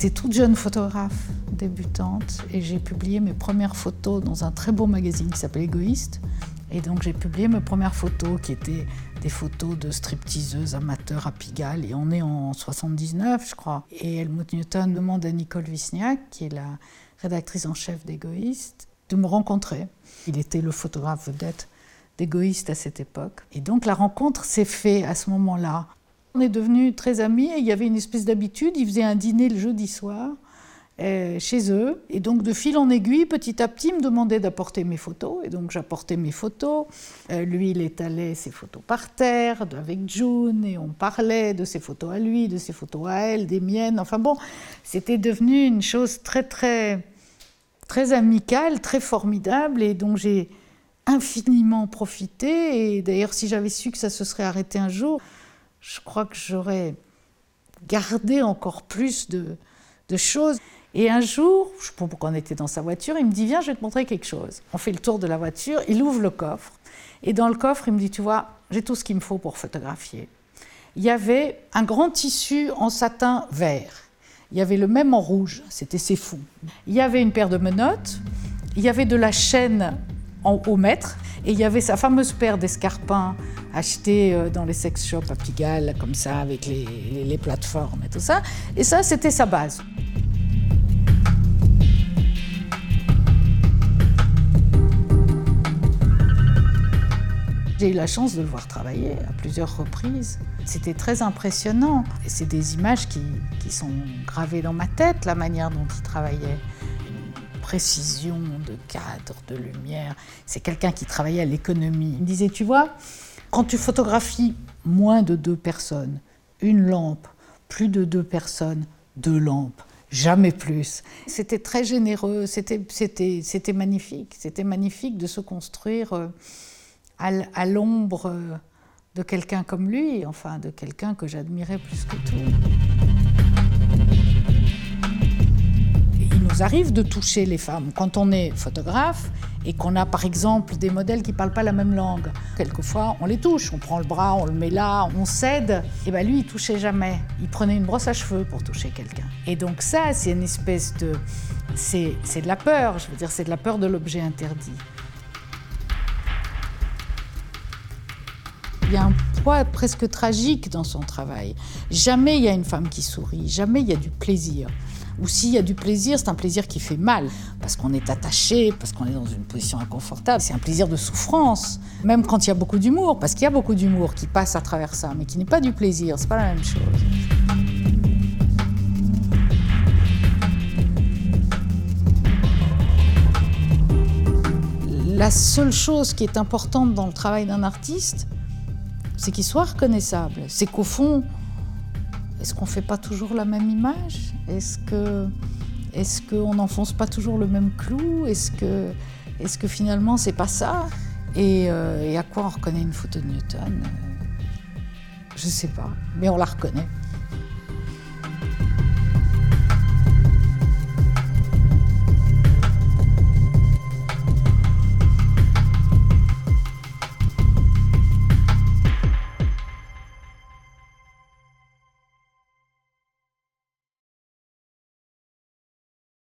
J'étais toute jeune photographe débutante et j'ai publié mes premières photos dans un très beau magazine qui s'appelle Égoïste. Et donc j'ai publié mes premières photos qui étaient des photos de stripteaseuses amateurs à Pigalle. Et on est en 79, je crois. Et Helmut Newton demande à Nicole Wisniak, qui est la rédactrice en chef d'Égoïste, de me rencontrer. Il était le photographe vedette d'Égoïste à cette époque. Et donc la rencontre s'est faite à ce moment-là. On est devenus très amis et il y avait une espèce d'habitude. Il faisait un dîner le jeudi soir euh, chez eux. Et donc, de fil en aiguille, petit à petit, il me demandait d'apporter mes photos. Et donc, j'apportais mes photos. Euh, lui, il étalait ses photos par terre avec June. Et on parlait de ses photos à lui, de ses photos à elle, des miennes. Enfin bon, c'était devenu une chose très, très, très amicale, très formidable. Et dont j'ai infiniment profité. Et d'ailleurs, si j'avais su que ça se serait arrêté un jour, je crois que j'aurais gardé encore plus de, choses. Et un jour, je sais pas pourquoi on était dans sa voiture, il me dit Viens, je vais te montrer quelque chose. On fait le tour de la voiture, il ouvre le coffre. Et dans le coffre, il me dit Tu vois, j'ai tout ce qu'il me faut pour photographier. Il y avait un grand tissu en satin vert. Il y avait le même en rouge, c'était c'est fou. Il y avait une paire de menottes, il y avait de la chaîne en, au mètre, et il y avait sa fameuse paire d'escarpins achetés euh, dans les sex shops à Pigalle, comme ça, avec les, les plateformes et tout ça. Et ça, c'était sa base. J'ai eu la chance de le voir travailler à plusieurs reprises. C'était très impressionnant. Et c'est des images qui, qui, sont gravées dans ma tête, la manière dont il travaillait. Précision de cadre, de lumière. C'est quelqu'un qui travaillait à l'économie. Il me disait, tu vois, quand tu photographies moins de deux personnes, une lampe, plus de deux personnes, deux lampes, jamais plus. C'était très généreux, c'était magnifique. C'était magnifique de se construire. Euh, à l'ombre de quelqu'un comme lui, enfin de quelqu'un que j'admirais plus que tout. Arrive de toucher les femmes quand on est photographe et qu'on a par exemple des modèles qui ne parlent pas la même langue. Quelquefois, on les touche, on prend le bras, on le met là, on cède. Et bien lui, il touchait jamais. Il prenait une brosse à cheveux pour toucher quelqu'un. Et donc ça, c'est une espèce de... C'est de la peur, je veux dire, c'est de la peur de l'objet interdit. il y a un poids presque tragique dans son travail. Jamais il y a une femme qui sourit, jamais il y a du plaisir. Ou s'il y a du plaisir, c'est un plaisir qui fait mal, parce qu'on est attaché, parce qu'on est dans une position inconfortable. C'est un plaisir de souffrance, même quand il y a beaucoup d'humour, parce qu'il y a beaucoup d'humour qui passe à travers ça, mais qui n'est pas du plaisir, c'est pas la même chose. La seule chose qui est importante dans le travail d'un artiste, c'est qu'il soit reconnaissable. C'est qu'au fond, est-ce qu'on ne fait pas toujours la même image? Est-ce que est-ce qu'on n'enfonce pas toujours le même clou? Est-ce que, est que finalement c'est pas ça? Euh, et, à quoi on reconnaît une photo de Newton? Je ne sais pas, mais on la reconnaît.